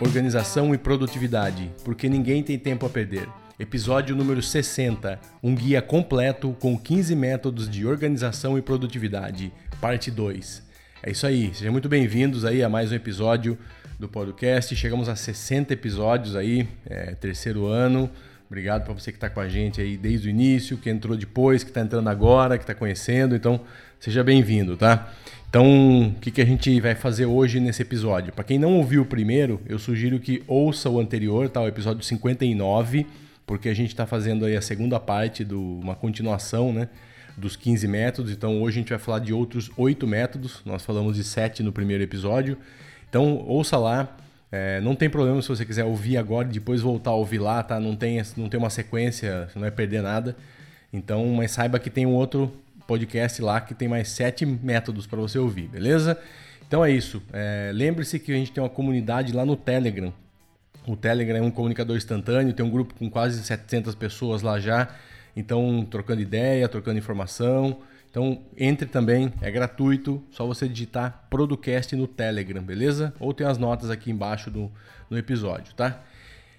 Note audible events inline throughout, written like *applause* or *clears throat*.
Organização e Produtividade, porque ninguém tem tempo a perder. Episódio número 60, um guia completo com 15 métodos de organização e produtividade, parte 2. É isso aí, sejam muito bem-vindos aí a mais um episódio do podcast. Chegamos a 60 episódios aí, é, terceiro ano. Obrigado para você que está com a gente aí desde o início, que entrou depois, que está entrando agora, que está conhecendo. Então, seja bem-vindo, tá? Então, o que, que a gente vai fazer hoje nesse episódio? Para quem não ouviu o primeiro, eu sugiro que ouça o anterior, tá? o episódio 59, porque a gente está fazendo aí a segunda parte, do, uma continuação né, dos 15 métodos. Então, hoje a gente vai falar de outros oito métodos. Nós falamos de sete no primeiro episódio. Então, ouça lá. É, não tem problema se você quiser ouvir agora e depois voltar a ouvir lá, tá? Não tem, não tem uma sequência, não vai perder nada. Então, mas saiba que tem um outro podcast lá que tem mais sete métodos para você ouvir, beleza? Então é isso. É, Lembre-se que a gente tem uma comunidade lá no Telegram. O Telegram é um comunicador instantâneo, tem um grupo com quase 700 pessoas lá já. Então, trocando ideia, trocando informação. Então, entre também, é gratuito, só você digitar Producast no Telegram, beleza? Ou tem as notas aqui embaixo do, no episódio, tá?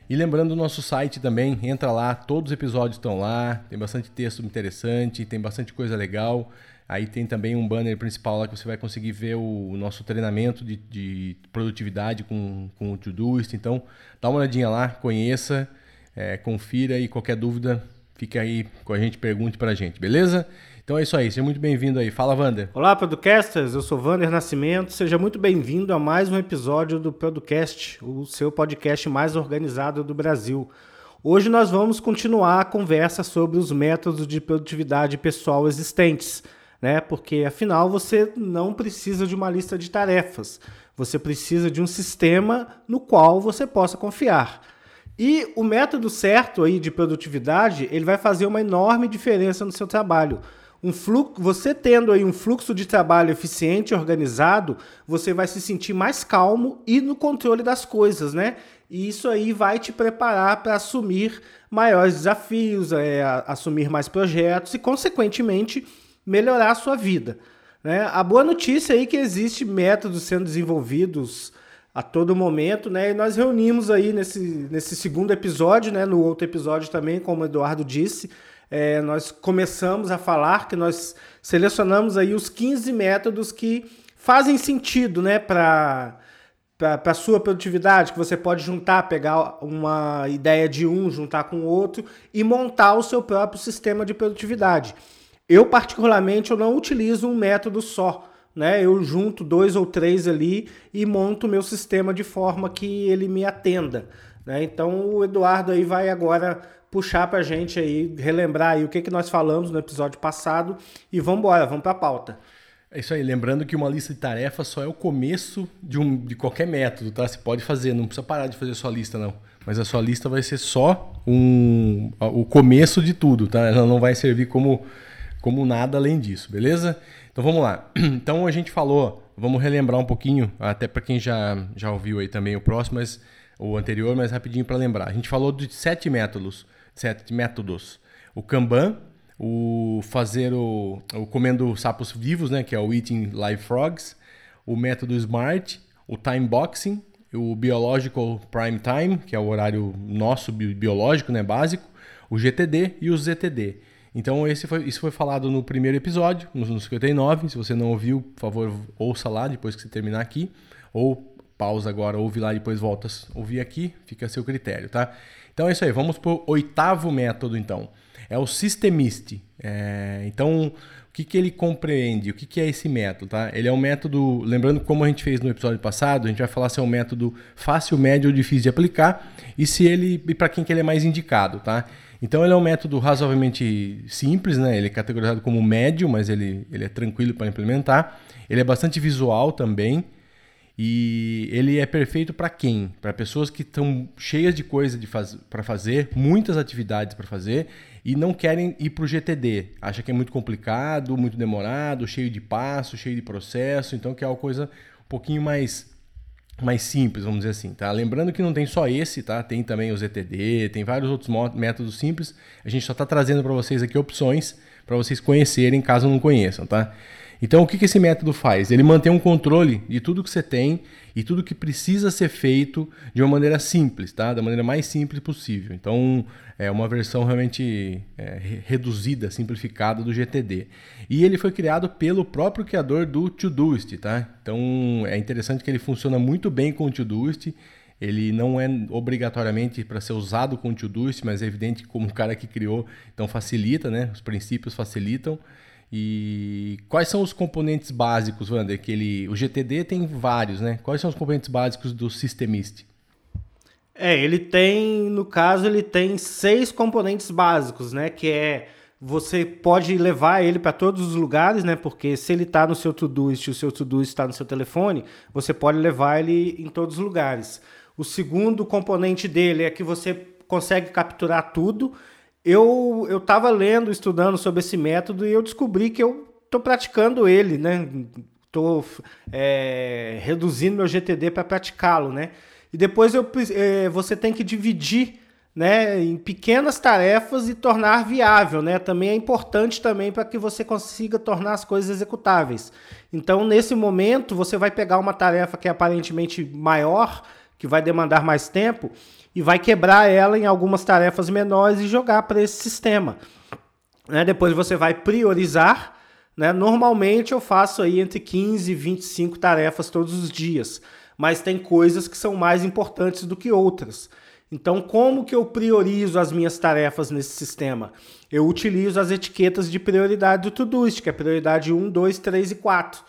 E lembrando o nosso site também, entra lá, todos os episódios estão lá, tem bastante texto interessante, tem bastante coisa legal. Aí tem também um banner principal lá que você vai conseguir ver o, nosso treinamento de, de produtividade com, com o Todoist. Então, dá uma olhadinha lá, conheça, é, confira e qualquer dúvida, fique aí com a gente, pergunte pra gente, beleza? Então é isso aí, seja muito bem-vindo aí. Fala, Wander. Olá, Producasters, eu sou Wander Nascimento. Seja muito bem-vindo a mais um episódio do Producast, o seu podcast mais organizado do Brasil. Hoje nós vamos continuar a conversa sobre os métodos de produtividade pessoal existentes, né? Porque afinal você não precisa de uma lista de tarefas, você precisa de um sistema no qual você possa confiar. E o método certo aí de produtividade, ele vai fazer uma enorme diferença no seu trabalho um fluxo, você tendo aí um fluxo de trabalho eficiente e organizado, você vai se sentir mais calmo e no controle das coisas, né? E isso aí vai te preparar para assumir maiores desafios, é, assumir mais projetos e, consequentemente, melhorar a sua vida. Né? A boa notícia aí é que existe métodos sendo desenvolvidos a todo momento, né? E nós reunimos aí nesse, nesse segundo episódio, né? No outro episódio também, como o Eduardo disse, é, nós começamos a falar que nós selecionamos aí os 15 métodos que fazem sentido né, para para a sua produtividade, que você pode juntar, pegar uma ideia de um, juntar com outro e montar o seu próprio sistema de produtividade. Eu, particularmente, eu não utilizo um método só. Né? Eu junto dois ou três ali e monto o meu sistema de forma que ele me atenda. Né? Então o Eduardo aí vai agora puxar para a gente aí, relembrar aí o que, que nós falamos no episódio passado e vamos embora, vamos para a pauta. É isso aí, lembrando que uma lista de tarefas só é o começo de, um, de qualquer método, tá? Você pode fazer, não precisa parar de fazer sua lista, não. Mas a sua lista vai ser só um, o começo de tudo, tá? Ela não vai servir como, como nada além disso, beleza? Então vamos lá. *clears throat* Então a gente falou, vamos relembrar um pouquinho, até para quem já, já ouviu aí também o próximo, mas o anterior, mas rapidinho para lembrar. A gente falou de sete métodos sete métodos. O Kanban, o fazer o, o comendo sapos vivos, né, que é o Eating Live Frogs, o método SMART, o Time Boxing, o Biological Prime Time, que é o horário nosso biológico, né, básico, o GTD e o ZTD. Então esse foi, isso foi falado no primeiro episódio, no 59. Se você não ouviu, por favor, ouça lá depois que você terminar aqui. Ou pausa agora, ouve lá e depois volta a ouvir aqui, fica a seu critério, tá? Então é isso aí, vamos para o oitavo método então. É o Systemist. É, então, o que, que ele compreende? O que, que é esse método? Tá? Ele é um método, lembrando como a gente fez no episódio passado, a gente vai falar se é um método fácil, médio ou difícil de aplicar e se ele e para quem que ele é mais indicado, tá? Então ele é um método razoavelmente simples, né? Ele é categorizado como médio, mas ele, ele é tranquilo para implementar. Ele é bastante visual também. E ele é perfeito para quem? Para pessoas que estão cheias de coisa faz... para fazer, muitas atividades para fazer e não querem ir para o GTD. Acha que é muito complicado, muito demorado, cheio de passo, cheio de processo, então quer uma coisa um pouquinho mais mais simples, vamos dizer assim, tá? Lembrando que não tem só esse, tá? Tem também o ZTD, tem vários outros métodos simples. A gente só está trazendo para vocês aqui opções para vocês conhecerem, caso não conheçam, tá? Então, o que, que esse método faz? Ele mantém um controle de tudo que você tem e tudo que precisa ser feito de uma maneira simples, tá? Da maneira mais simples possível. Então, é uma versão realmente é, reduzida, simplificada do GTD. E ele foi criado pelo próprio criador do Todoist, tá? Então, é interessante que ele funciona muito bem com o Todoist. Ele não é obrigatoriamente para ser usado com o Todoist, mas é evidente que como o cara que criou, então facilita, né? Os princípios facilitam. E quais são os componentes básicos, Wander? Que ele, o GTD tem vários, né? Quais são os componentes básicos do Systemist? É, ele tem, no caso, ele tem seis componentes básicos, né? Que é você pode levar ele para todos os lugares, né? Porque se ele está no seu Todoist o seu Todoist está no seu telefone, você pode levar ele em todos os lugares. O segundo componente dele é que você consegue capturar tudo eu eu estava lendo, estudando sobre esse método e eu descobri que eu estou praticando ele, né? Estou é, reduzindo meu GTD para praticá-lo, né? E depois eu, é, você tem que dividir né, em pequenas tarefas e tornar viável, né? Também é importante também para que você consiga tornar as coisas executáveis. Então, nesse momento, você vai pegar uma tarefa que é aparentemente maior, que vai demandar mais tempo, e vai quebrar ela em algumas tarefas menores e jogar para esse sistema. Né? Depois você vai priorizar. Né? Normalmente eu faço aí entre 15 e 25 tarefas todos os dias, mas tem coisas que são mais importantes do que outras. Então, como que eu priorizo as minhas tarefas nesse sistema? Eu utilizo as etiquetas de prioridade do Todoist, que é prioridade 1, 2, 3 e 4.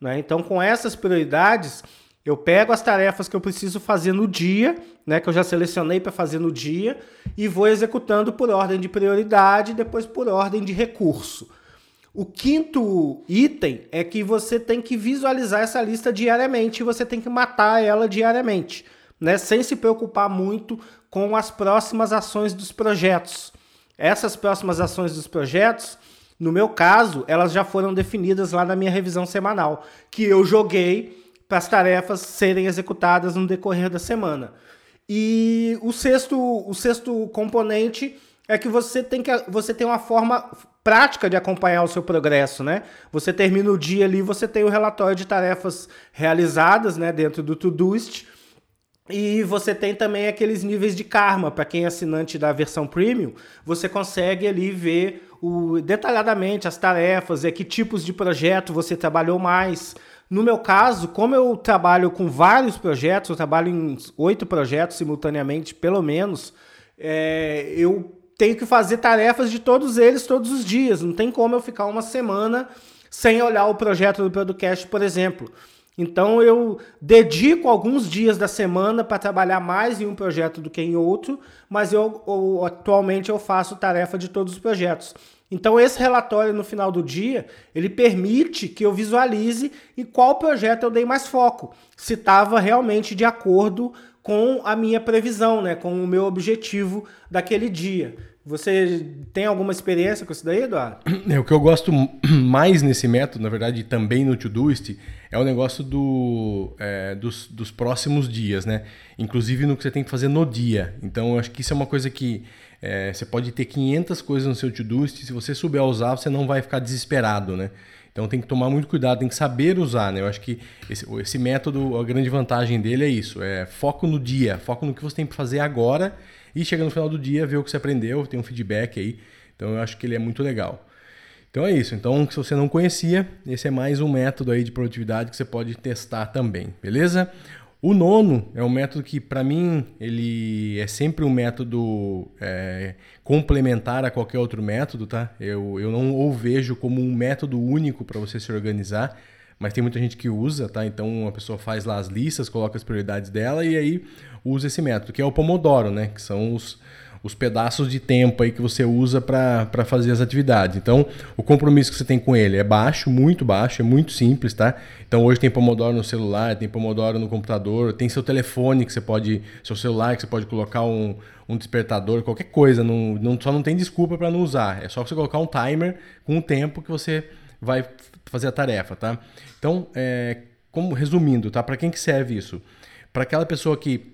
Né? Então, com essas prioridades, eu pego as tarefas que eu preciso fazer no dia, né, que eu já selecionei para fazer no dia, e vou executando por ordem de prioridade, depois por ordem de recurso. O quinto item é que você tem que visualizar essa lista diariamente e você tem que matar ela diariamente, né, sem se preocupar muito com as próximas ações dos projetos. Essas próximas ações dos projetos, no meu caso, elas já foram definidas lá na minha revisão semanal, que eu joguei para as tarefas serem executadas no decorrer da semana. E o sexto, o sexto componente é que você tem que você tem uma forma prática de acompanhar o seu progresso, né? Você termina o dia ali, você tem o relatório de tarefas realizadas, né, dentro do Todoist. E você tem também aqueles níveis de karma, para quem é assinante da versão premium, você consegue ali ver o, detalhadamente as tarefas, e que tipos de projeto você trabalhou mais, no meu caso, como eu trabalho com vários projetos, eu trabalho em oito projetos simultaneamente, pelo menos, é, eu tenho que fazer tarefas de todos eles todos os dias. Não tem como eu ficar uma semana sem olhar o projeto do podcast, por exemplo. Então eu dedico alguns dias da semana para trabalhar mais em um projeto do que em outro, mas eu, eu, atualmente eu faço tarefa de todos os projetos. Então esse relatório no final do dia, ele permite que eu visualize em qual projeto eu dei mais foco, se estava realmente de acordo com a minha previsão, né, com o meu objetivo daquele dia. Você tem alguma experiência com isso daí, Eduardo? É, o que eu gosto *clears throat* mais nesse método, na verdade, também no Todoist, é o negócio do, é, dos, dos próximos dias, né? Inclusive no que você tem que fazer no dia. Então, eu acho que isso é uma coisa que é, você pode ter 500 coisas no seu to-doist, se você souber usar, você não vai ficar desesperado, né? Então tem que tomar muito cuidado, tem que saber usar, né? Eu acho que esse, esse método, a grande vantagem dele é isso, é foco no dia, foco no que você tem que fazer agora e chega no final do dia, ver o que você aprendeu, tem um feedback aí. Então eu acho que ele é muito legal. Então é isso. Então, se você não conhecia, esse é mais um método aí de produtividade que você pode testar também, beleza? O nono é um método que, para mim, ele é sempre um método é, complementar a qualquer outro método, tá? Eu, eu não o vejo como um método único para você se organizar, mas tem muita gente que usa, tá? Então, a pessoa faz lá as listas, coloca as prioridades dela e aí usa esse método, que é o Pomodoro, né? Que são os, os pedaços de tempo aí que você usa para fazer as atividades. Então, o compromisso que você tem com ele é baixo, muito baixo, é muito simples, tá? Então, hoje tem Pomodoro no celular, tem Pomodoro no computador, tem seu telefone que você pode, seu celular que você pode colocar um, um despertador, qualquer coisa, não, não, só não tem desculpa para não usar. É só você colocar um timer com o tempo que você vai fazer a tarefa, tá? Então, é, como resumindo, tá? Para quem que serve isso? Para aquela pessoa que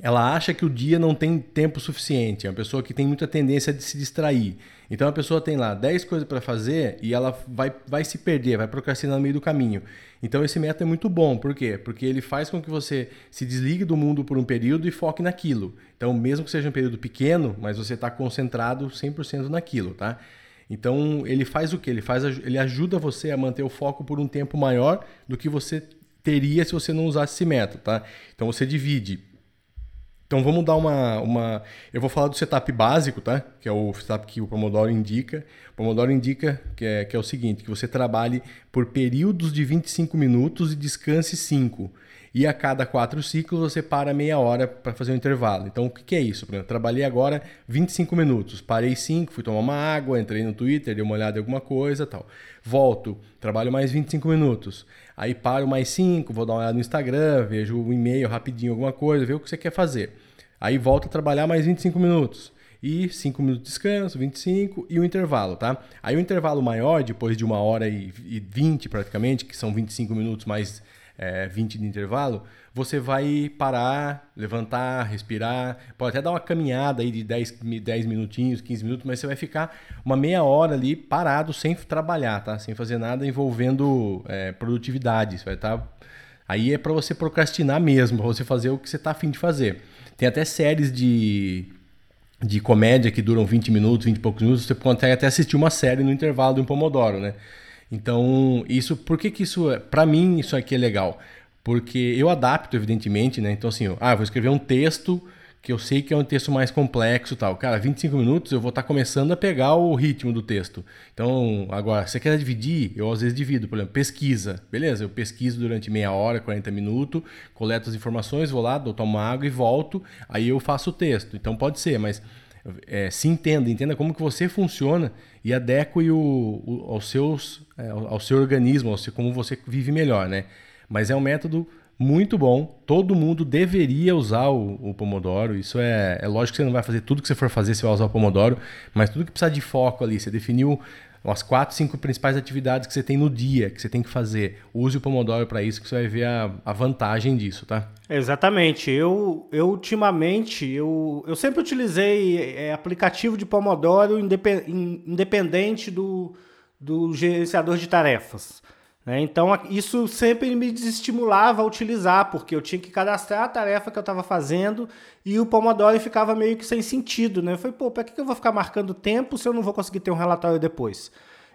ela acha que o dia não tem tempo suficiente, é uma pessoa que tem muita tendência de se distrair. Então a pessoa tem lá 10 coisas para fazer e ela vai, vai se perder, vai procrastinar no meio do caminho. Então esse método é muito bom, por quê? Porque ele faz com que você se desligue do mundo por um período e foque naquilo. Então mesmo que seja um período pequeno, mas você está concentrado 100% naquilo, tá? Então ele faz o que? Ele faz, ele ajuda você a manter o foco por um tempo maior do que você teria se você não usasse esse método, tá? Então você divide então vamos dar uma, uma. Eu vou falar do setup básico, tá? Que é o setup que o Pomodoro indica. O Pomodoro indica que é, que é o seguinte: que você trabalhe por períodos de 25 minutos e descanse 5. E a cada quatro ciclos você para meia hora para fazer um intervalo. Então o que, é isso? Por exemplo, trabalhei agora 25 minutos, parei 5, fui tomar uma água, entrei no Twitter, dei uma olhada em alguma coisa tal. Volto, trabalho mais 25 minutos. Aí paro mais 5, vou dar uma olhada no Instagram, vejo o um e-mail rapidinho, alguma coisa, ver o que você quer fazer. Aí volto a trabalhar mais 25 minutos. E 5 minutos de descanso, 25 e o intervalo, tá? Aí o intervalo maior, depois de uma hora e, e 20 praticamente, que são 25 minutos mais é, 20 de intervalo, você vai parar, levantar, respirar, pode até dar uma caminhada aí de 10, 10 minutinhos, 15 minutos, mas você vai ficar uma meia hora ali parado sem trabalhar, tá? Sem fazer nada envolvendo é, produtividade. Você vai estar. Tá... Aí é para você procrastinar mesmo, para você fazer o que você está afim de fazer. Tem até séries de, de comédia que duram 20 minutos, 20 e poucos minutos, você consegue até assistir uma série no intervalo de um Pomodoro, né? Então, isso, por que que isso, é, para mim, isso aqui é legal? Porque eu adapto, evidentemente, né? Então, assim, ah, vou escrever um texto que eu sei que é um texto mais complexo tal. Cara, 25 minutos eu vou estar tá começando a pegar o ritmo do texto. Então, agora, se você quer dividir, eu às vezes divido, por exemplo, pesquisa. Beleza, eu pesquiso durante meia hora, 40 minutos, coleto as informações, vou lá, dou uma água e volto, aí eu faço o texto. Então pode ser, mas é, se entenda, entenda como que você funciona e adeque o, o, aos seus, é, ao seu organismo, ao seu, como você vive melhor, né? Mas é um método muito bom, todo mundo deveria usar o, o Pomodoro, isso é, é lógico que você não vai fazer tudo que você for fazer, você vai usar o Pomodoro, mas tudo que precisa de foco ali, você definiu as quatro, cinco principais atividades que você tem no dia, que você tem que fazer. Use o Pomodoro para isso, que você vai ver a, a vantagem disso, tá? Exatamente. Eu, eu ultimamente, eu, eu sempre utilizei é, aplicativo de Pomodoro independente do, do gerenciador de tarefas. Né? Então, isso sempre me desestimulava a utilizar, porque eu tinha que cadastrar a tarefa que eu estava fazendo e o Pomodoro ficava meio que sem sentido. Né? Eu falei, pô, para que eu vou ficar marcando tempo se eu não vou conseguir ter um relatório depois?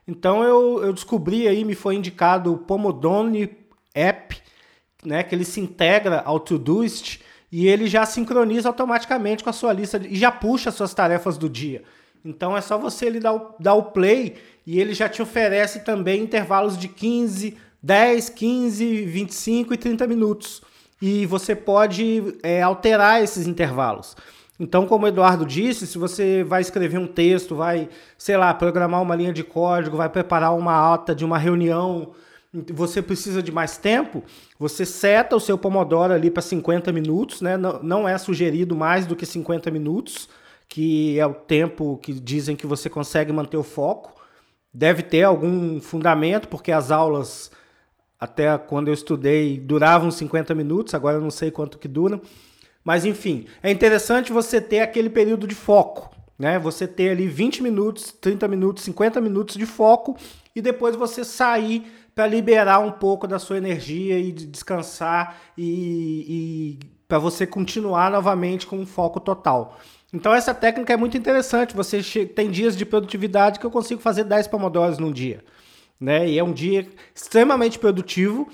Então, eu, eu descobri aí, me foi indicado o Pomodoro App, né, que ele se integra ao Todoist e ele já sincroniza automaticamente com a sua lista e já puxa as suas tarefas do dia. Então, é só você ele dar o, dar o play e ele já te oferece também intervalos de 15, 10, 15, 25 e 30 minutos. E você pode é, alterar esses intervalos. Então, como o Eduardo disse, se você vai escrever um texto, vai, sei lá, programar uma linha de código, vai preparar uma ata de uma reunião, você precisa de mais tempo, você seta o seu Pomodoro ali para 50 minutos, né? Não, não é sugerido mais do que 50 minutos, que é o tempo que dizem que você consegue manter o foco. Deve ter algum fundamento, porque as aulas, até quando eu estudei, duravam 50 minutos, agora eu não sei quanto que duram. Mas enfim, é interessante você ter aquele período de foco, né? Você ter ali 20 minutos, 30 minutos, 50 minutos de foco e depois você sair para liberar um pouco da sua energia e descansar e, e para você continuar novamente com um foco total. Então essa técnica é muito interessante. Você tem dias de produtividade que eu consigo fazer 10 pomodoros num dia. Né? E é um dia extremamente produtivo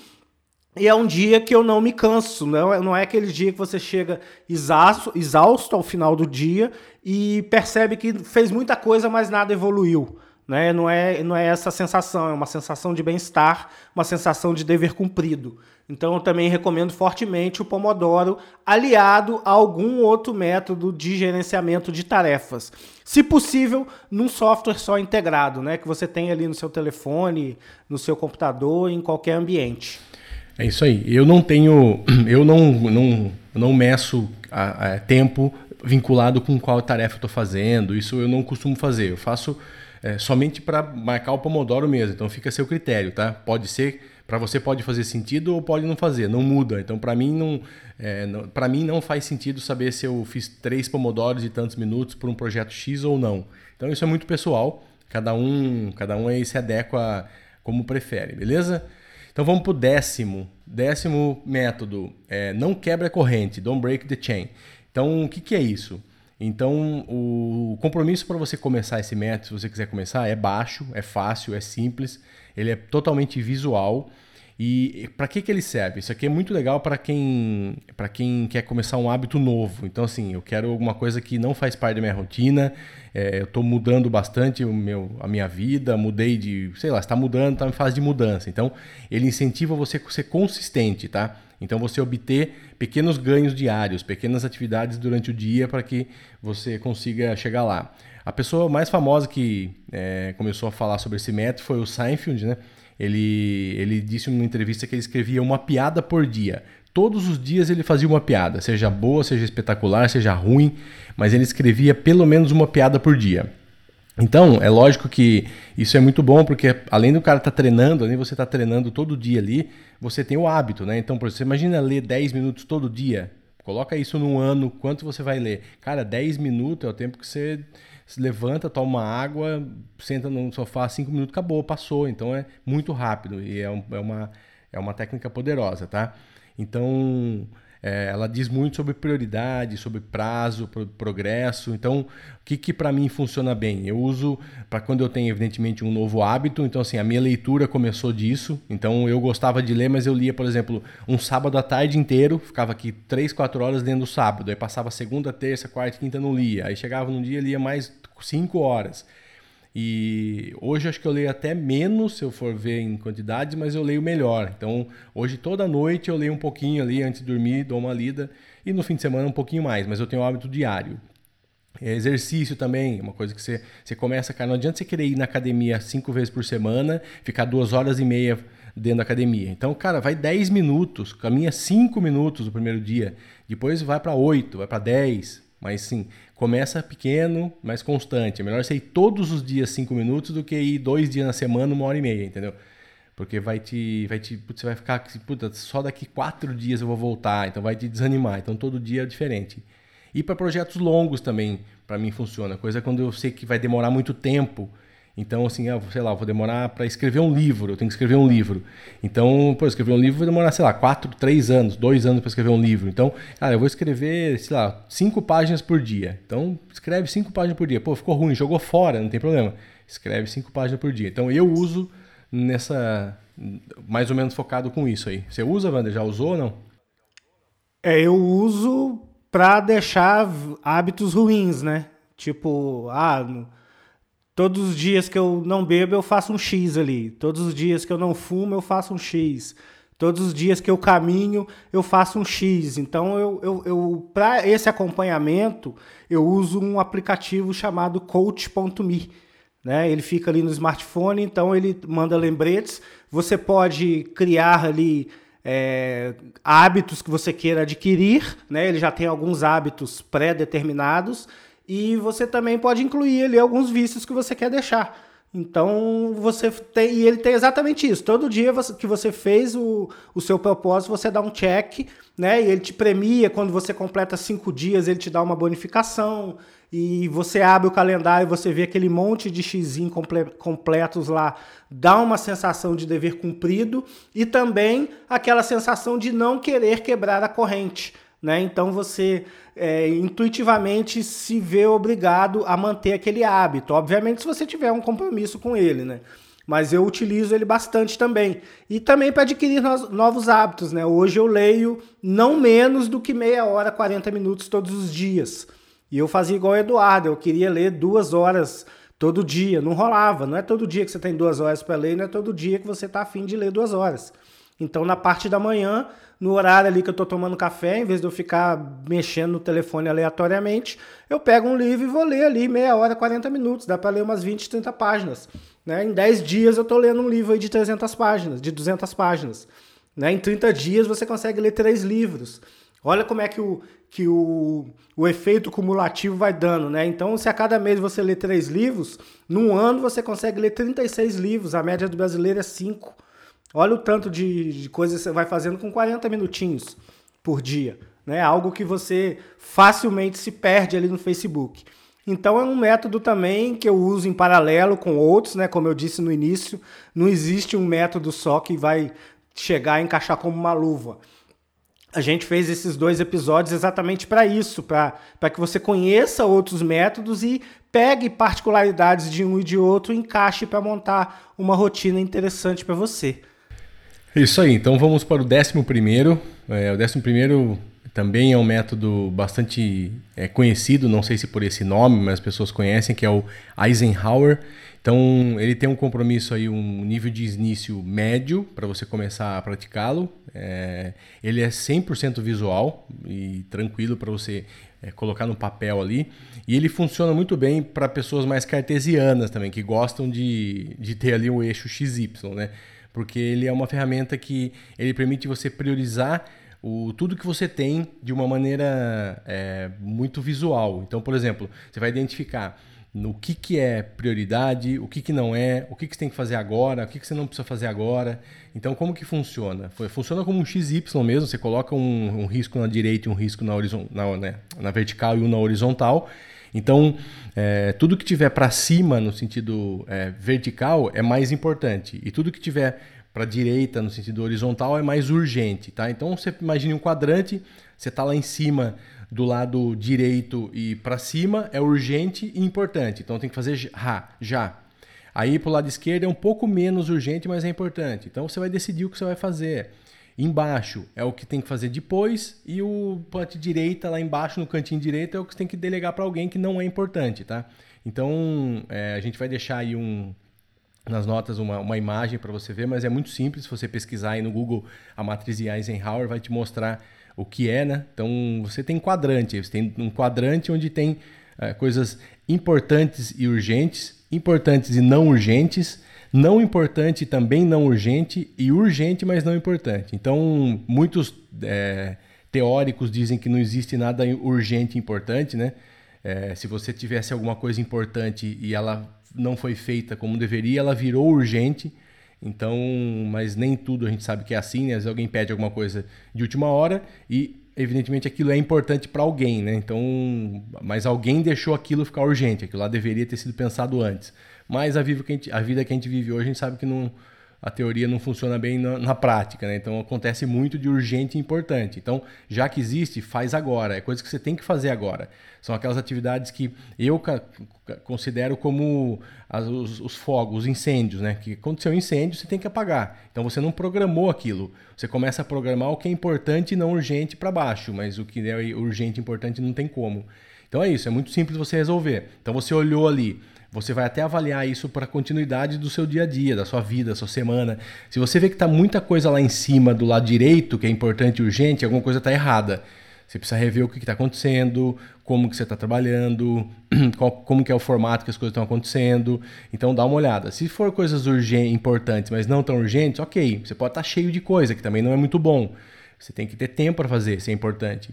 e é um dia que eu não me canso. Não é, não é aquele dia que você chega exausto, exausto ao final do dia e percebe que fez muita coisa, mas nada evoluiu. Né? Não é, não é essa sensação, é uma sensação de bem-estar, uma sensação de dever cumprido. Então eu também recomendo fortemente o Pomodoro aliado a algum outro método de gerenciamento de tarefas. Se possível, num software só integrado, né, que você tem ali no seu telefone, no seu computador, em qualquer ambiente. É isso aí. Eu não tenho, *clears throat* eu não não, não meço a, a tempo vinculado com qual tarefa eu estou fazendo. Isso eu não costumo fazer. Eu faço é, somente para marcar o Pomodoro mesmo. Então fica a seu critério, tá? Pode ser para você pode fazer sentido ou pode não fazer, não muda. Então para mim não, é, não para mim não faz sentido saber se eu fiz três Pomodoros de tantos minutos por um projeto X ou não. Então isso é muito pessoal. Cada um, cada um aí se adequa como prefere, beleza? Então vamos para o décimo. Décimo método é não quebra a corrente, don't break the chain. Então o que, que é isso? Então, o compromisso para você começar esse método, se você quiser começar, é baixo, é fácil, é simples, ele é totalmente visual. E para que, que ele serve? Isso aqui é muito legal para quem, quem quer começar um hábito novo. Então, assim, eu quero alguma coisa que não faz parte da minha rotina. É, eu estou mudando bastante o meu, a minha vida, mudei de. sei lá, está mudando, está em fase de mudança. Então, ele incentiva você a ser consistente, tá? Então você obter pequenos ganhos diários, pequenas atividades durante o dia para que você consiga chegar lá. A pessoa mais famosa que é, começou a falar sobre esse método foi o Seinfeld, né? Ele, ele disse numa entrevista que ele escrevia uma piada por dia. Todos os dias ele fazia uma piada, seja boa, seja espetacular, seja ruim, mas ele escrevia pelo menos uma piada por dia. Então, é lógico que isso é muito bom, porque além do cara estar tá treinando, além de você estar tá treinando todo dia ali, você tem o hábito, né? Então, por você imagina ler 10 minutos todo dia. Coloca isso num ano, quanto você vai ler? Cara, 10 minutos é o tempo que você se levanta, toma água, senta no sofá, 5 minutos, acabou, passou. Então é muito rápido e é, um, é, uma, é uma técnica poderosa, tá? Então, é, ela diz muito sobre prioridade, sobre prazo, pro, progresso. Então, o que, que para mim funciona bem? Eu uso para quando eu tenho, evidentemente, um novo hábito. Então, assim, a minha leitura começou disso. Então, eu gostava de ler, mas eu lia, por exemplo, um sábado à tarde inteiro, ficava aqui 3, 4 horas dentro do sábado. Aí passava segunda, terça, quarta, quinta, não lia. Aí chegava num dia, lia mais 5 horas. E hoje acho que eu leio até menos, se eu for ver em quantidades, mas eu leio melhor. Então, hoje toda noite eu leio um pouquinho ali antes de dormir, dou uma lida, e no fim de semana um pouquinho mais, mas eu tenho um hábito diário. Exercício também, uma coisa que você, você começa, cara, não adianta você querer ir na academia cinco vezes por semana, ficar duas horas e meia dentro da academia. Então, cara, vai 10 minutos, caminha 5 minutos no primeiro dia, depois vai para 8, vai para 10, mas sim, começa pequeno, mas constante. É melhor você ir todos os dias 5 minutos do que ir dois dias na semana, uma hora e meia, entendeu? Porque vai te. Vai te putz, você vai ficar. Puta, só daqui quatro dias eu vou voltar. Então vai te desanimar. Então todo dia é diferente. E para projetos longos também, para mim funciona. Coisa quando eu sei que vai demorar muito tempo então, assim, eu, sei lá, vou demorar para escrever um livro, eu tenho que escrever um livro. Então, pô, escrever um livro vai demorar, sei lá, quatro, três anos, dois anos para escrever um livro. Então, cara, eu vou escrever, sei lá, cinco páginas por dia. Então, escreve cinco páginas por dia. Pô, ficou ruim, jogou fora, não tem problema. Escreve cinco páginas por dia. Então, eu uso nessa, mais ou menos focado com isso aí. Você usa, Wander? Já usou ou não? É, eu uso para deixar hábitos ruins, né? Tipo, ah Todos os dias que eu não bebo, eu faço um X ali. Todos os dias que eu não fumo, eu faço um X. Todos os dias que eu caminho, eu faço um X. Então, eu, eu, eu para esse acompanhamento, eu uso um aplicativo chamado Coach.me. Né? Ele fica ali no smartphone, então ele manda lembretes. Você pode criar ali é, hábitos que você queira adquirir. Né? Ele já tem alguns hábitos pré-determinados e você também pode incluir ali alguns vícios que você quer deixar. Então você tem. E ele tem exatamente isso. Todo dia que você fez o, o seu propósito, você dá um check, né? E ele te premia. Quando você completa cinco dias, ele te dá uma bonificação. E você abre o calendário e você vê aquele monte de comple completos lá, dá uma sensação de dever cumprido e também aquela sensação de não querer quebrar a corrente. Né? Então você é, intuitivamente se vê obrigado a manter aquele hábito. Obviamente, se você tiver um compromisso com ele, né? Mas eu utilizo ele bastante também. E também para adquirir novos hábitos, né? Hoje eu leio não menos do que meia hora, 40 minutos todos os dias. E eu fazia igual o Eduardo, eu queria ler duas horas todo dia. Não rolava. Não é todo dia que você tem duas horas para ler, não é todo dia que você está afim de ler duas horas. Então, na parte da manhã, no horário ali que eu estou tomando café, em vez de eu ficar mexendo no telefone aleatoriamente, eu pego um livro e vou ler ali meia hora, 40 minutos. Dá para ler umas 20, 30 páginas. Né? Em 10 dias eu estou lendo um livro aí de 300 páginas, de 200 páginas. Né? Em 30 dias você consegue ler três livros. Olha como é que o, que o, o efeito cumulativo vai dando, né? Então, se a cada mês você lê três livros, num ano você consegue ler 36 livros, a média do brasileiro é 5. Olha o tanto de, de coisas que você vai fazendo com 40 minutinhos por dia, né? Algo que você facilmente se perde ali no Facebook. Então é um método também que eu uso em paralelo com outros, né? Como eu disse no início, não existe um método só que vai chegar e encaixar como uma luva a gente fez esses dois episódios exatamente para isso, para que você conheça outros métodos e pegue particularidades de um e de outro encaixe para montar uma rotina interessante para você. Isso aí, então vamos para o décimo primeiro. É, o décimo primeiro também é um método bastante é, conhecido, não sei se por esse nome, mas as pessoas conhecem, que é o Eisenhower. Então, ele tem um compromisso aí, um nível de início médio para você começar a praticá-lo. É, ele é 100% visual e tranquilo para você é, colocar no papel ali. E ele funciona muito bem para pessoas mais cartesianas também, que gostam de, de ter ali um eixo XY, né? Porque ele é uma ferramenta que ele permite você priorizar o, tudo que você tem de uma maneira é, muito visual. Então, por exemplo, você vai identificar no que, que é prioridade, o que, que não é, o que, que você tem que fazer agora, o que, que você não precisa fazer agora. Então, como que funciona? Funciona como um XY mesmo, você coloca um, um risco na direita e um risco na, horizon, na, né, na vertical e um na horizontal. Então, é, tudo que tiver para cima no sentido é, vertical é mais importante. E tudo que tiver para direita no sentido horizontal é mais urgente. Tá? Então, você imagine um quadrante, você está lá em cima do lado direito e para cima é urgente e importante. Então tem que fazer já, já. Aí para o lado esquerdo é um pouco menos urgente, mas é importante. Então você vai decidir o que você vai fazer. Embaixo é o que tem que fazer depois e o parte direita lá embaixo no cantinho direito é o que tem que delegar para alguém que não é importante, tá? Então é, a gente vai deixar aí um nas notas uma, uma imagem para você ver, mas é muito simples. Se você pesquisar aí no Google a matriz de Eisenhower, vai te mostrar o que é, né? Então você tem quadrante, você tem um quadrante onde tem é, coisas importantes e urgentes, importantes e não urgentes, não importante também não urgente e urgente, mas não importante. Então muitos é, teóricos dizem que não existe nada urgente e importante, né? É, se você tivesse alguma coisa importante e ela não foi feita como deveria, ela virou urgente então, mas nem tudo a gente sabe que é assim, né? Às vezes alguém pede alguma coisa de última hora e evidentemente aquilo é importante para alguém, né? Então, mas alguém deixou aquilo ficar urgente, aquilo lá deveria ter sido pensado antes. Mas a vida que a, gente, a vida que a gente vive hoje, a gente sabe que não a teoria não funciona bem na, na, prática, né? Então acontece muito de urgente e importante. Então, já que existe, faz agora. É coisa que você tem que fazer agora. São aquelas atividades que eu considero como as, os, os, fogos, os incêndios, né? Que aconteceu um incêndio, você tem que apagar. Então você não programou aquilo. Você começa a programar o que é importante e não urgente para baixo, mas o que é urgente e importante não tem como. Então é isso, é muito simples você resolver. Então você olhou ali, você vai até avaliar isso para a continuidade do seu dia a dia, da sua vida, da sua semana. Se você vê que está muita coisa lá em cima do lado direito, que é importante e urgente, alguma coisa está errada. Você precisa rever o que está acontecendo, como que você está trabalhando, *clears throat* qual, como que é o formato que as coisas estão acontecendo. Então dá uma olhada. Se for coisas urgentes, importantes, mas não tão urgentes, ok. Você pode estar tá cheio de coisa, que também não é muito bom. Você tem que ter tempo para fazer, se é importante.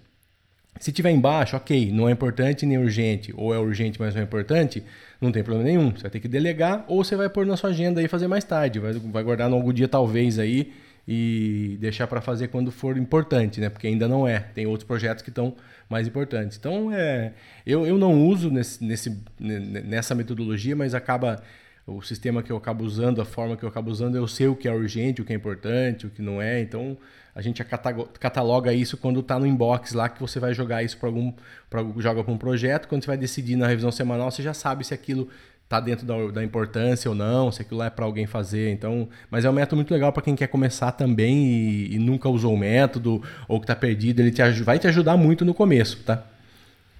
Se tiver embaixo, ok, não é importante nem urgente, ou é urgente, mas não é importante, não tem problema nenhum. Você vai ter que delegar, ou você vai pôr na sua agenda e fazer mais tarde. Vai, vai guardar no algum dia, talvez, aí, e deixar para fazer quando for importante, né? Porque ainda não é. Tem outros projetos que estão mais importantes. Então, é, eu, eu não uso nesse, nesse, nessa metodologia, mas acaba o sistema que eu acabo usando, a forma que eu acabo usando, eu sei o que é urgente, o que é importante, o que não é. Então, a gente cataloga isso quando está no inbox lá que você vai jogar isso para algum pra, joga para um projeto. Quando você vai decidir na revisão semanal, você já sabe se aquilo está dentro da, da, importância ou não, se aquilo é para alguém fazer. Então, mas é um método muito legal para quem quer começar também e, e, nunca usou o método ou que está perdido. Ele te, vai te ajudar muito no começo, tá?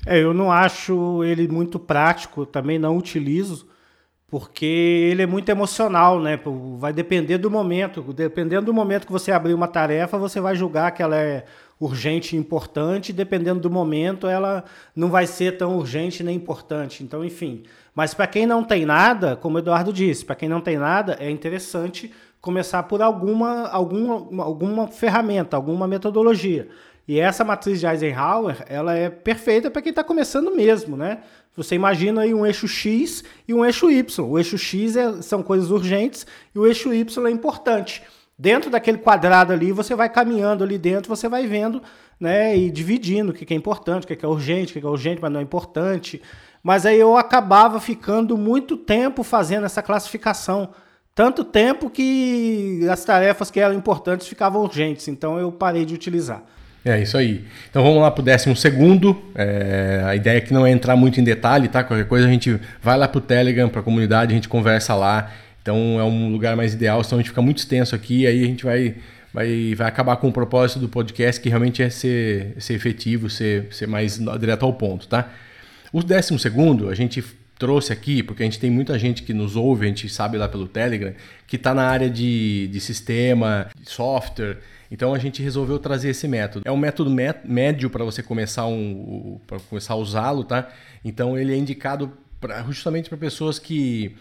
É, eu não acho ele muito prático, também não utilizo porque ele é muito emocional, né? Vai depender do momento. Dependendo do momento que você abrir uma tarefa, você vai julgar que ela é urgente e importante, dependendo do momento, ela não vai ser tão urgente nem importante. Então, enfim. Mas para quem não tem nada, como o Eduardo disse, para quem não tem nada, é interessante começar por alguma, alguma, alguma ferramenta, alguma metodologia. E essa matriz de Eisenhower, ela é perfeita para quem está começando mesmo, né? Você imagina aí um eixo X e um eixo Y. O eixo X é, são coisas urgentes e o eixo Y é importante. Dentro daquele quadrado ali, você vai caminhando ali dentro, você vai vendo, né, e dividindo o que é importante, o que é urgente, o que é urgente, mas não é importante. Mas aí eu acabava ficando muito tempo fazendo essa classificação. Tanto tempo que as tarefas que eram importantes ficavam urgentes. Então eu parei de utilizar. É isso aí. Então vamos lá para o décimo segundo. É, a ideia aqui não é entrar muito em detalhe, tá? Qualquer coisa a gente vai lá para o Telegram, para a comunidade, a gente conversa lá. Então é um lugar mais ideal, senão a gente fica muito extenso aqui, aí a gente vai, vai, vai acabar com o propósito do podcast, que realmente é ser, ser efetivo, ser, ser mais direto ao ponto, tá? O décimo segundo, a gente trouxe aqui, porque a gente tem muita gente que nos ouve, a gente sabe lá pelo Telegram, que está na área de, de sistema, de software, então a gente resolveu trazer esse método. É um método médio para você começar um, para começar a usá-lo, tá? Então ele é indicado pra, justamente para pessoas que,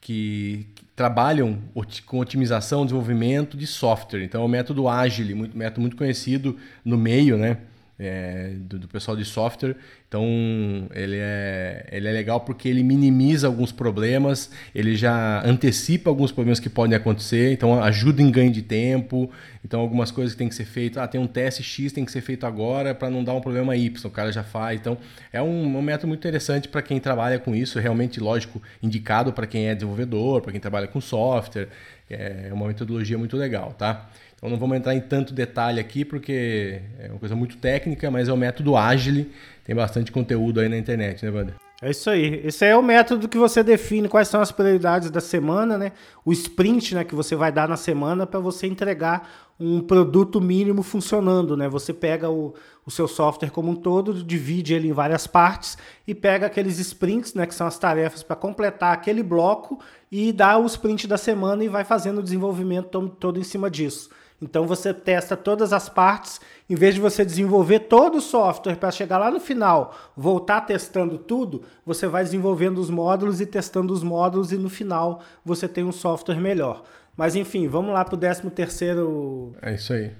que, trabalham com otimização, desenvolvimento de software. Então é um método ágil, muito método muito conhecido no meio, né? é, do, do, pessoal de software. Então ele é, ele é legal porque ele minimiza alguns problemas, ele já antecipa alguns problemas que podem acontecer, então ajuda em ganho de tempo. Então algumas coisas que tem que ser feito, ah, tem um teste X tem que ser feito agora para não dar um problema Y, o cara já faz. Então é um, um método muito interessante para quem trabalha com isso, realmente lógico indicado para quem é desenvolvedor, para quem trabalha com software. É uma metodologia muito legal, tá? Então não vamos entrar em tanto detalhe aqui porque é uma coisa muito técnica, mas é o método Agile, tem bastante conteúdo aí na internet, né, Wander? É isso aí. Esse é o método que você define quais são as prioridades da semana, né? O sprint, né, que você vai dar na semana para você entregar um produto mínimo funcionando, né? Você pega o, o seu software como um todo, divide ele em várias partes e pega aqueles sprints, né, que são as tarefas para completar aquele bloco e dá o sprint da semana e vai fazendo o desenvolvimento todo em cima disso. Então você testa todas as partes, em vez de você desenvolver todo o software para chegar lá no final, voltar testando tudo, você vai desenvolvendo os módulos e testando os módulos e no final você tem um software melhor. Mas enfim, vamos lá para o 13 terceiro. É isso aí.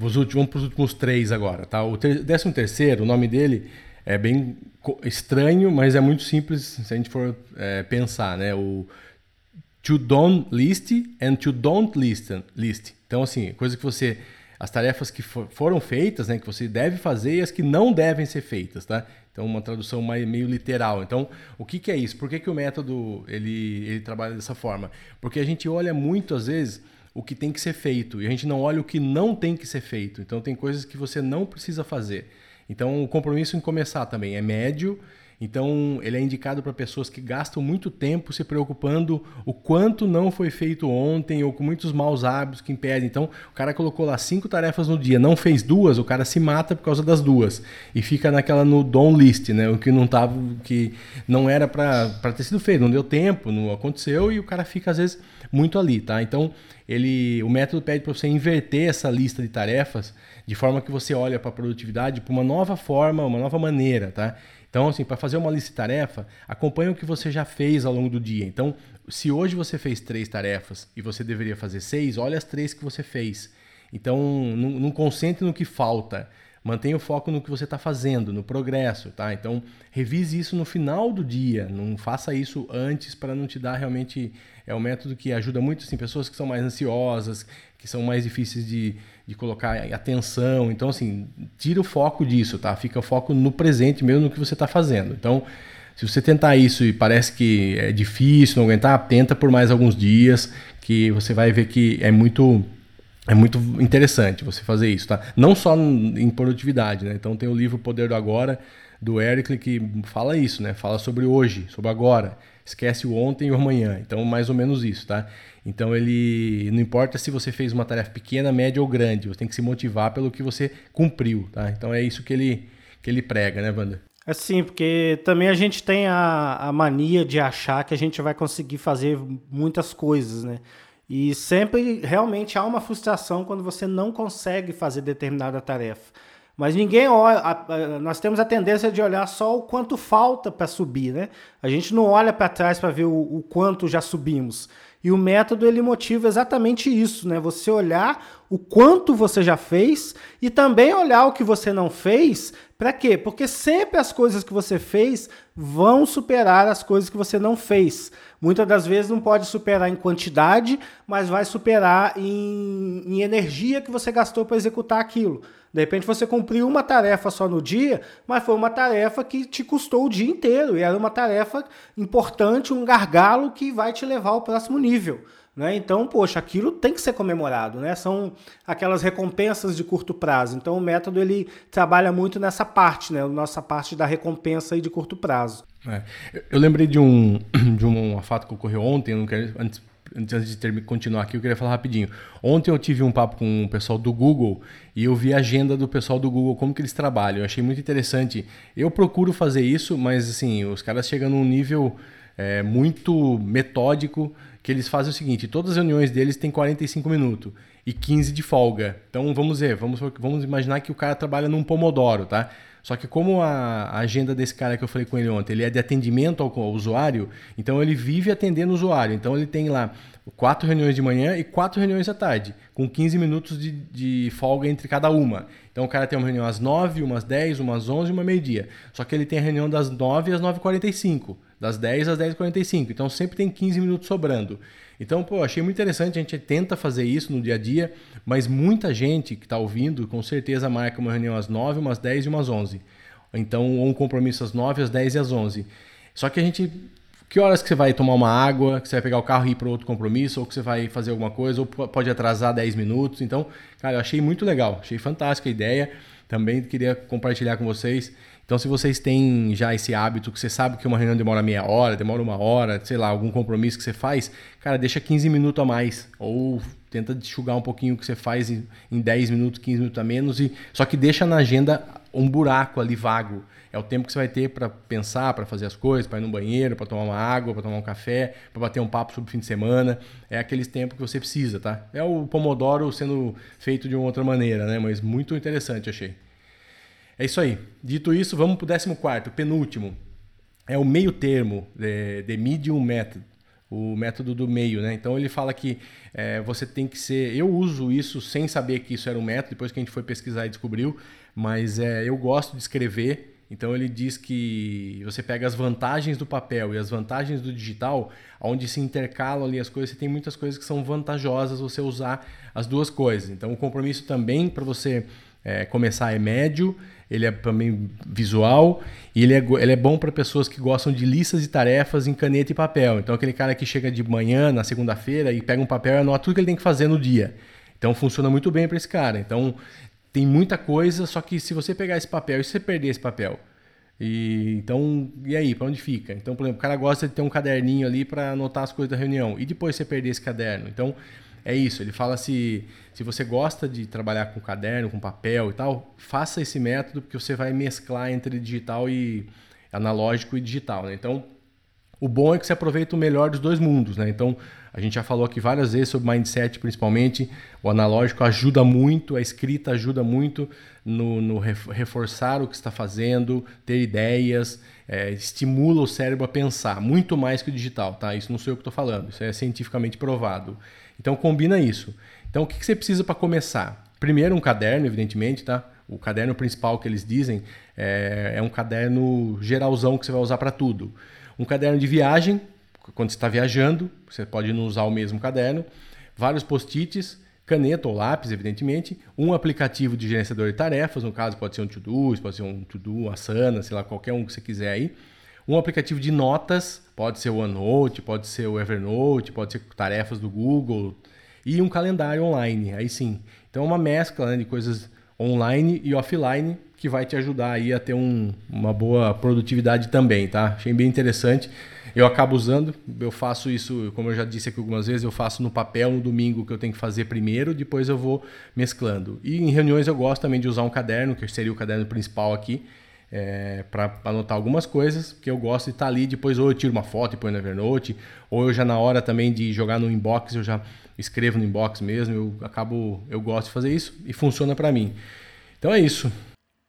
Os últimos, vamos para os últimos três agora, tá? O 13 terceiro, o nome dele é bem estranho, mas é muito simples se a gente for é, pensar, né? O to don't list and to don't listen, list. Então, assim, coisa que você. As tarefas que for, foram feitas, né, que você deve fazer e as que não devem ser feitas, tá? Então, uma tradução mais, meio literal. Então, o que, que é isso? Por que, que o método ele, ele trabalha dessa forma? Porque a gente olha muito, às vezes, o que tem que ser feito e a gente não olha o que não tem que ser feito. Então, tem coisas que você não precisa fazer. Então, o compromisso em começar também é médio então, ele é indicado para pessoas que gastam muito tempo se preocupando o quanto não foi feito ontem ou com muitos maus hábitos que impedem. Então, o cara colocou lá cinco tarefas no dia, não fez duas, o cara se mata por causa das duas e fica naquela no don list, né? O que não tava, que não era para ter sido feito, não deu tempo, não aconteceu e o cara fica às vezes muito ali, tá? Então, ele, o método pede para você inverter essa lista de tarefas de forma que você olha para a produtividade por uma nova forma, uma nova maneira, tá? Então, assim, para fazer uma lista de tarefa, acompanhe o que você já fez ao longo do dia. Então, se hoje você fez três tarefas e você deveria fazer seis, olha as três que você fez. Então, não, não concentre no que falta. Mantenha o foco no que você está fazendo, no progresso, tá? Então, revise isso no final do dia. Não faça isso antes para não te dar realmente. É um método que ajuda muito assim, pessoas que são mais ansiosas, que são mais difíceis de, de colocar atenção. Então, assim, tira o foco disso, tá? Fica o foco no presente mesmo no que você está fazendo. Então, se você tentar isso e parece que é difícil, não aguentar, tenta por mais alguns dias, que você vai ver que é muito é muito interessante você fazer isso, tá? Não só em produtividade, né? Então tem o livro Poder do Agora do Eric que fala isso, né? Fala sobre hoje, sobre agora. Esquece o ontem e o amanhã. Então mais ou menos isso, tá? Então ele não importa se você fez uma tarefa pequena, média ou grande, você tem que se motivar pelo que você cumpriu, tá? Então é isso que ele que ele prega, né, Wanda? É sim, porque também a gente tem a, a mania de achar que a gente vai conseguir fazer muitas coisas, né? E sempre realmente há uma frustração quando você não consegue fazer determinada tarefa. Mas ninguém olha, nós temos a tendência de olhar só o quanto falta para subir, né? A gente não olha para trás para ver o, o, quanto já subimos. E o método ele motiva exatamente isso, né? Você olhar o quanto você já fez e também olhar o que você não fez. Para quê? Porque sempre as coisas que você fez vão superar as coisas que você não fez. Muitas das vezes não pode superar em quantidade, mas vai superar em, em energia que você gastou para executar aquilo. De repente você cumpriu uma tarefa só no dia, mas foi uma tarefa que te custou o dia inteiro e era uma tarefa importante, um gargalo que vai te levar ao próximo nível. Né? Então, poxa, aquilo tem que ser comemorado, né? São aquelas recompensas de curto prazo. Então, o método ele trabalha muito nessa parte, né? Nossa parte da recompensa de curto prazo. É. Eu lembrei de um *clears throat* de um fato que ocorreu ontem, não quero, antes antes de ter, continuar aqui, eu queria falar rapidinho. Ontem eu tive um papo com o pessoal do Google e eu vi a agenda do pessoal do Google, como que eles trabalham. Eu achei muito interessante. Eu procuro fazer isso, mas assim, os caras chegam num nível é, muito metódico que eles fazem o seguinte: todas as reuniões deles têm 45 minutos e 15 de folga. Então vamos ver, vamos, vamos imaginar que o cara trabalha num Pomodoro, tá? Só que como a, agenda desse cara que eu falei com ele ontem, ele é de atendimento ao, ao, usuário, então ele vive atendendo o usuário. Então ele tem lá quatro reuniões de manhã e quatro reuniões à tarde, com 15 minutos de, de folga entre cada uma. Então o cara tem uma reunião às 9, umas 10, umas 11 e uma meio-dia. Só que ele tem a reunião das 9 às 9h45, das 10 às 10h45. Então sempre tem 15 minutos sobrando. Então, pô, achei muito interessante, a gente tenta fazer isso no dia a dia, mas muita gente que está ouvindo, com certeza marca uma reunião às 9, umas 10 e umas 11. Então, ou um compromisso às 9, às 10 e às 11. Só que a gente que horas que você vai tomar uma água, que você vai pegar o carro e ir para outro compromisso, ou que você vai fazer alguma coisa, ou pode atrasar 10 minutos. Então, cara, eu achei muito legal, achei fantástica a ideia. Também queria compartilhar com vocês. Então, se vocês têm já esse hábito, que você sabe que uma reunião demora meia hora, demora uma hora, sei lá, algum compromisso que você faz, cara, deixa 15 minutos a mais. Ou tenta enxugar um pouquinho o que você faz em, 10 minutos, 15 minutos a menos. E, só que deixa na agenda um buraco ali vago. É o tempo que você vai ter para pensar, para fazer as coisas, para ir no banheiro, para tomar uma água, para tomar um café, para bater um papo sobre o fim de semana. É aqueles tempos que você precisa, tá? É o Pomodoro sendo feito de uma outra maneira, né? Mas muito interessante, achei. É isso aí. Dito isso, vamos para o 14, penúltimo. É o meio termo, the, the medium method, o método do meio, né? Então ele fala que é, você tem que ser. Eu uso isso sem saber que isso era um método, depois que a gente foi pesquisar e descobriu, mas é, eu gosto de escrever então ele diz que você pega as vantagens do papel e as vantagens do digital, onde se intercalam ali as coisas, você tem muitas coisas que são vantajosas você usar as duas coisas. Então o compromisso também para você é, começar é médio, ele é também visual e ele é, ele é bom para pessoas que gostam de listas de tarefas em caneta e papel. Então aquele cara que chega de manhã na segunda-feira e pega um papel e anota tudo que ele tem que fazer no dia. Então funciona muito bem para esse cara. Então tem muita coisa, só que se você pegar esse papel e você perder esse papel, e então, e aí, para onde fica? Então, por exemplo, o cara gosta de ter um caderninho ali para anotar as coisas da reunião e depois você perder esse caderno. Então, é isso. Ele fala se se você gosta de trabalhar com caderno, com papel e tal, faça esse método porque você vai mesclar entre digital e analógico e digital, né? Então, o bom é que você aproveita o melhor dos dois mundos, né? Então, a gente já falou aqui várias vezes sobre mindset, principalmente. O analógico ajuda muito, a escrita ajuda muito no, no reforçar o que está fazendo, ter ideias, é, estimula o cérebro a pensar, muito mais que o digital, tá? Isso não sou eu que estou falando, isso é cientificamente provado. Então, combina isso. Então, o que, que você precisa para começar? Primeiro, um caderno, evidentemente, tá? O caderno principal que eles dizem é, é um caderno geralzão que você vai usar para tudo. Um caderno de viagem, quando você está viajando, você pode não usar o mesmo caderno. Vários post-its, caneta ou lápis, evidentemente. Um aplicativo de gerenciador de tarefas, no caso pode ser um To-Do, pode ser um To-Do, Asana, sei lá, qualquer um que você quiser aí. Um aplicativo de notas, pode ser o OneNote, pode ser o Evernote, pode ser tarefas do Google. E um calendário online, aí sim. Então é uma mescla né, de coisas online e offline que vai te ajudar aí a ter um, uma boa produtividade também, tá? Achei bem interessante. Eu acabo usando, eu faço isso, como eu já disse aqui algumas vezes, eu faço no papel no domingo que eu tenho que fazer primeiro, depois eu vou mesclando. E em reuniões eu gosto também de usar um caderno, que seria o caderno principal aqui, é, para anotar algumas coisas, porque eu gosto de estar tá ali, depois ou eu tiro uma foto e põe no Evernote, ou eu já na hora também de jogar no inbox, eu já escrevo no inbox mesmo, eu acabo, eu gosto de fazer isso e funciona para mim. Então é isso.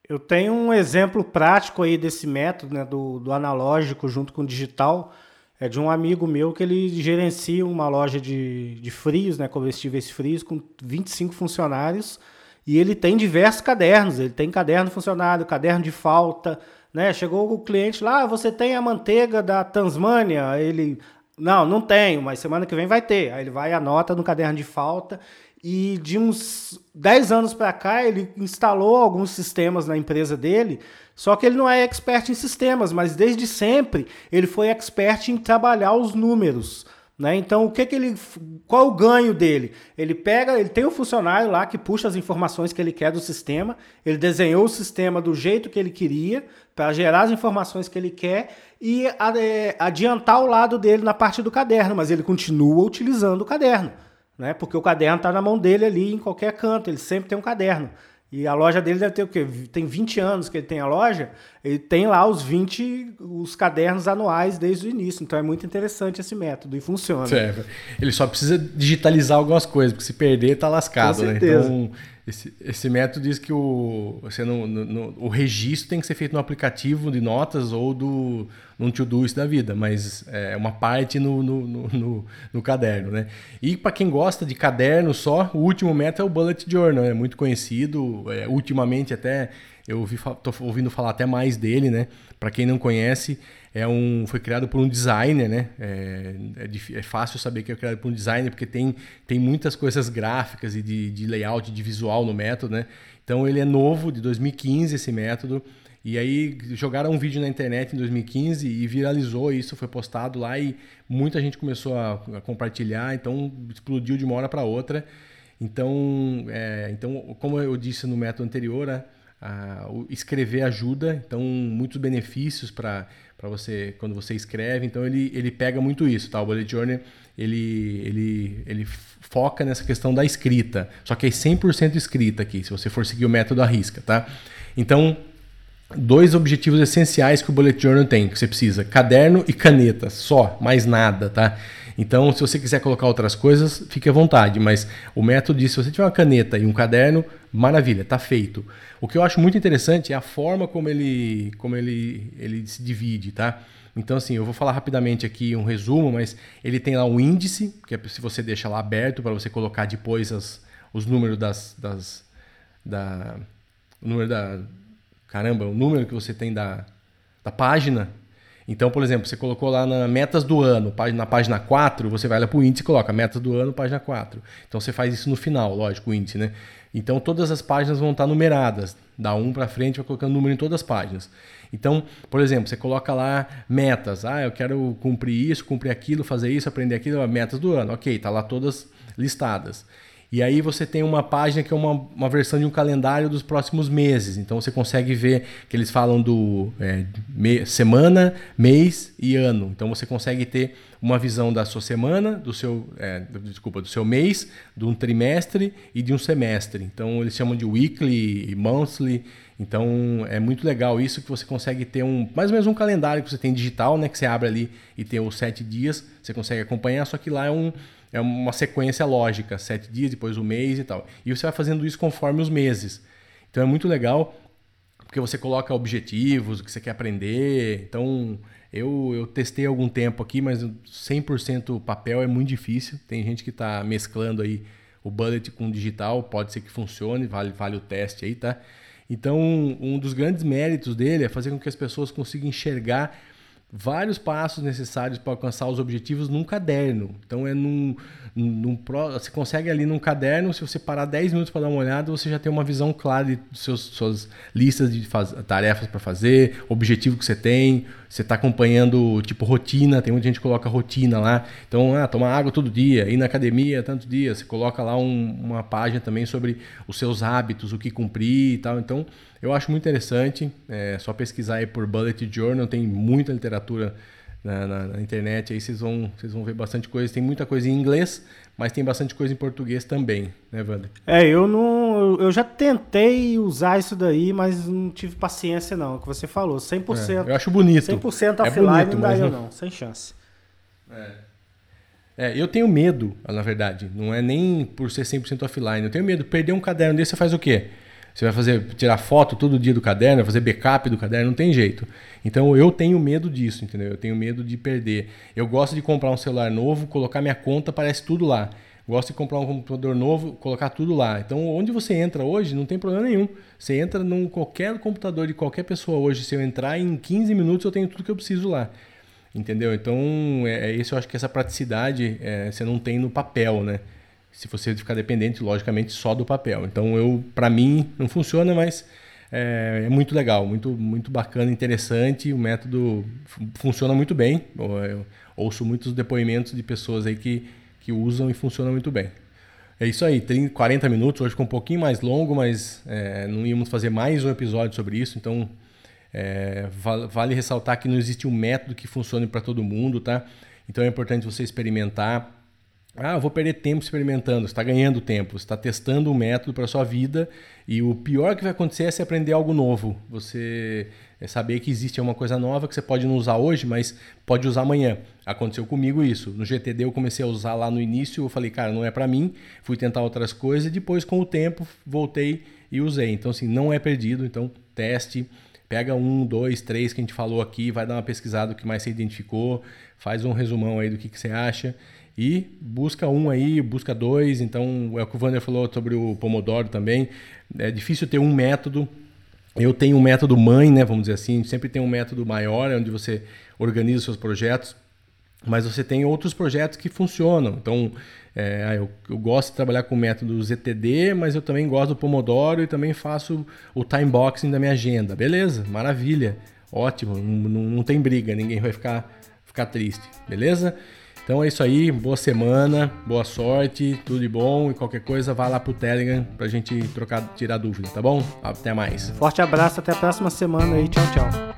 Eu tenho um exemplo prático aí desse método, né, do, do analógico junto com o digital, é de um amigo meu que ele gerencia uma loja de, de frios, né, comestíveis frios, com 25 funcionários, e ele tem diversos cadernos, ele tem caderno funcionário, caderno de falta, né? Chegou o cliente lá, ah, você tem a manteiga da Tasmânia? Ele, não, não tenho, mas semana que vem vai ter. Aí ele vai e anota no caderno de falta. E de uns 10 anos para cá, ele instalou alguns sistemas na empresa dele, só que ele não é expert em sistemas, mas desde sempre ele foi expert em trabalhar os números. Né? Então, o que, que ele. Qual o ganho dele? Ele pega, ele tem um funcionário lá que puxa as informações que ele quer do sistema, ele desenhou o sistema do jeito que ele queria, para gerar as informações que ele quer e é, adiantar o lado dele na parte do caderno, mas ele continua utilizando o caderno. Né? Porque o caderno está na mão dele ali em qualquer canto, ele sempre tem um caderno. E a loja dele deve ter o quê? Tem 20 anos que ele tem a loja, ele tem lá os 20, os cadernos anuais desde o início. Então é muito interessante esse método e funciona. Certo. Ele só precisa digitalizar algumas coisas, porque se perder tá lascado, Com né? Então esse, esse método diz que o, você não, no, no, o registro tem que ser feito no aplicativo de notas ou do num to-doist da vida, mas é uma parte no, no, no, no caderno, né? E para quem gosta de caderno só, o último método é o Bullet Journal, é muito conhecido, é, ultimamente até eu ouvi, tô ouvindo falar até mais dele, né? Para quem não conhece, é um, foi criado por um designer, né? É, é, é, fácil saber que é criado por um designer porque tem, tem muitas coisas gráficas e de, de layout, de visual no método, né? Então ele é novo, de 2015 esse método. E aí jogaram um vídeo na internet em 2015 e viralizou isso, foi postado lá e muita gente começou a, a compartilhar, então explodiu de uma hora para outra. Então, é, então, como eu disse no método anterior, né? Escrever ajuda, então muitos benefícios para você quando você escreve. Então ele, ele pega muito isso, tá? O bullet journal ele, ele, ele foca nessa questão da escrita, só que é 100% escrita aqui, se você for seguir o método à risca, tá? Então dois objetivos essenciais que o bullet journal tem, que você precisa: caderno e caneta, só, mais nada, tá? Então, se você quiser colocar outras coisas, fique à vontade, mas o método diz, se você tiver uma caneta e um caderno, maravilha, está feito. O que eu acho muito interessante é a forma como ele, como ele, ele se divide, tá? Então, assim, eu vou falar rapidamente aqui um resumo, mas ele tem lá um índice, que é se você deixa lá aberto para você colocar depois as, os números das, das da, o número da, caramba, o número que você tem da, da página, então, por exemplo, você colocou lá na metas do ano, na página 4, você vai lá para o índice e coloca metas do ano, página 4. Então você faz isso no final, lógico, o índice, né? Então todas as páginas vão estar numeradas, da 1 para frente, vai colocando número em todas as páginas. Então, por exemplo, você coloca lá metas, ah, eu quero cumprir isso, cumprir aquilo, fazer isso, aprender aquilo, metas do ano. OK, tá lá todas listadas. E aí você tem uma página que é uma, uma versão de um calendário dos próximos meses. Então você consegue ver que eles falam do é, me, semana, mês e ano. Então você consegue ter uma visão da sua semana, do seu, é, desculpa, do seu mês, de um trimestre e de um semestre. Então eles chamam de weekly e monthly. Então é muito legal isso que você consegue ter um mais ou menos um calendário que você tem digital, né? Que você abre ali e tem os sete dias, você consegue acompanhar, só que lá é um é uma sequência lógica, sete dias, depois um mês e tal. E você vai fazendo isso conforme os meses. Então é muito legal, porque você coloca objetivos, o que você quer aprender. Então eu, eu testei algum tempo aqui, mas 100% papel é muito difícil. Tem gente que está mesclando aí o bullet com o digital, pode ser que funcione, vale, vale o teste aí, tá? Então, um dos grandes méritos dele é fazer com que as pessoas consigam enxergar vários passos necessários para alcançar os objetivos num caderno. Então é num, num você consegue ali num caderno, se você parar 10 minutos para dar uma olhada, você já tem uma visão clara de seus, suas listas de faz, tarefas para fazer, objetivo que você tem, você está acompanhando tipo rotina, tem muita gente que coloca rotina lá. Então, ah, tomar água todo dia, ir na academia tanto dia, você coloca lá um, uma página também sobre os seus hábitos, o que cumprir e tal. Então, eu acho muito interessante. É só pesquisar aí por Bullet Journal, tem muita literatura na, na, na, internet, aí vocês vão, vocês vão ver bastante coisa. Tem muita coisa em inglês, mas tem bastante coisa em português também, né, Wander? É, eu não. Eu já tentei usar isso daí, mas não tive paciência, não. É o que você falou, 100%. É, eu acho bonito. 100% é offline bonito, não dá eu, não, sem chance. É. É, eu tenho medo, na verdade. Não é nem por ser 100% offline. Eu tenho medo. Perder um caderno desse, você faz o quê? Você vai fazer tirar foto todo dia do caderno, fazer backup do caderno, não tem jeito. Então eu tenho medo disso, entendeu? Eu tenho medo de perder. Eu gosto de comprar um celular novo, colocar minha conta, aparece tudo lá. Gosto de comprar um computador novo, colocar tudo lá. Então, onde você entra hoje, não tem problema nenhum. Você entra num qualquer computador de qualquer pessoa hoje, se eu entrar em 15 minutos, eu tenho tudo que eu preciso lá. Entendeu? Então, é, é isso eu acho que essa praticidade é, você não tem no papel, né? Se você ficar dependente, logicamente, só do papel. Então, eu, para mim, não funciona, mas é, é, muito legal, muito, muito bacana, interessante. O método funciona muito bem. Eu ouço muitos depoimentos de pessoas aí que, que usam e funciona muito bem. É isso aí, 30, 40 minutos, hoje ficou um pouquinho mais longo, mas é, não íamos fazer mais um episódio sobre isso, então é, vale, ressaltar que não existe um método que funcione para todo mundo, tá? Então é importante você experimentar. Ah, eu vou perder tempo experimentando. Você está ganhando tempo, você está testando um método para sua vida e o pior que vai acontecer é você aprender algo novo. Você é saber que existe uma coisa nova que você pode não usar hoje, mas pode usar amanhã. Aconteceu comigo isso. No GTD eu comecei a usar lá no início, eu falei, cara, não é para mim. Fui tentar outras coisas e depois com o tempo voltei e usei. Então assim, não é perdido. Então teste Pega um, dois, três que a gente falou aqui, vai dar uma pesquisada do que mais você identificou, faz um resumão aí do que, que você acha e busca um aí, busca dois. Então, é o que o Wander falou sobre o Pomodoro também. É difícil ter um método. Eu tenho um método mãe, né? Vamos dizer assim, sempre tem um método maior, onde você organiza os seus projetos, mas você tem outros projetos que funcionam. Então, é, ah, eu, eu, gosto de trabalhar com o método ZTD, mas eu também gosto do Pomodoro e também faço o time boxing da minha agenda. Beleza, maravilha, ótimo, não, não tem briga, ninguém vai ficar, ficar triste, beleza? Então é isso aí, boa semana, boa sorte, tudo de bom e qualquer coisa vá lá pro Telegram pra gente trocar, tirar dúvida, tá bom? Até mais. Forte abraço, até a próxima semana aí, tchau, tchau.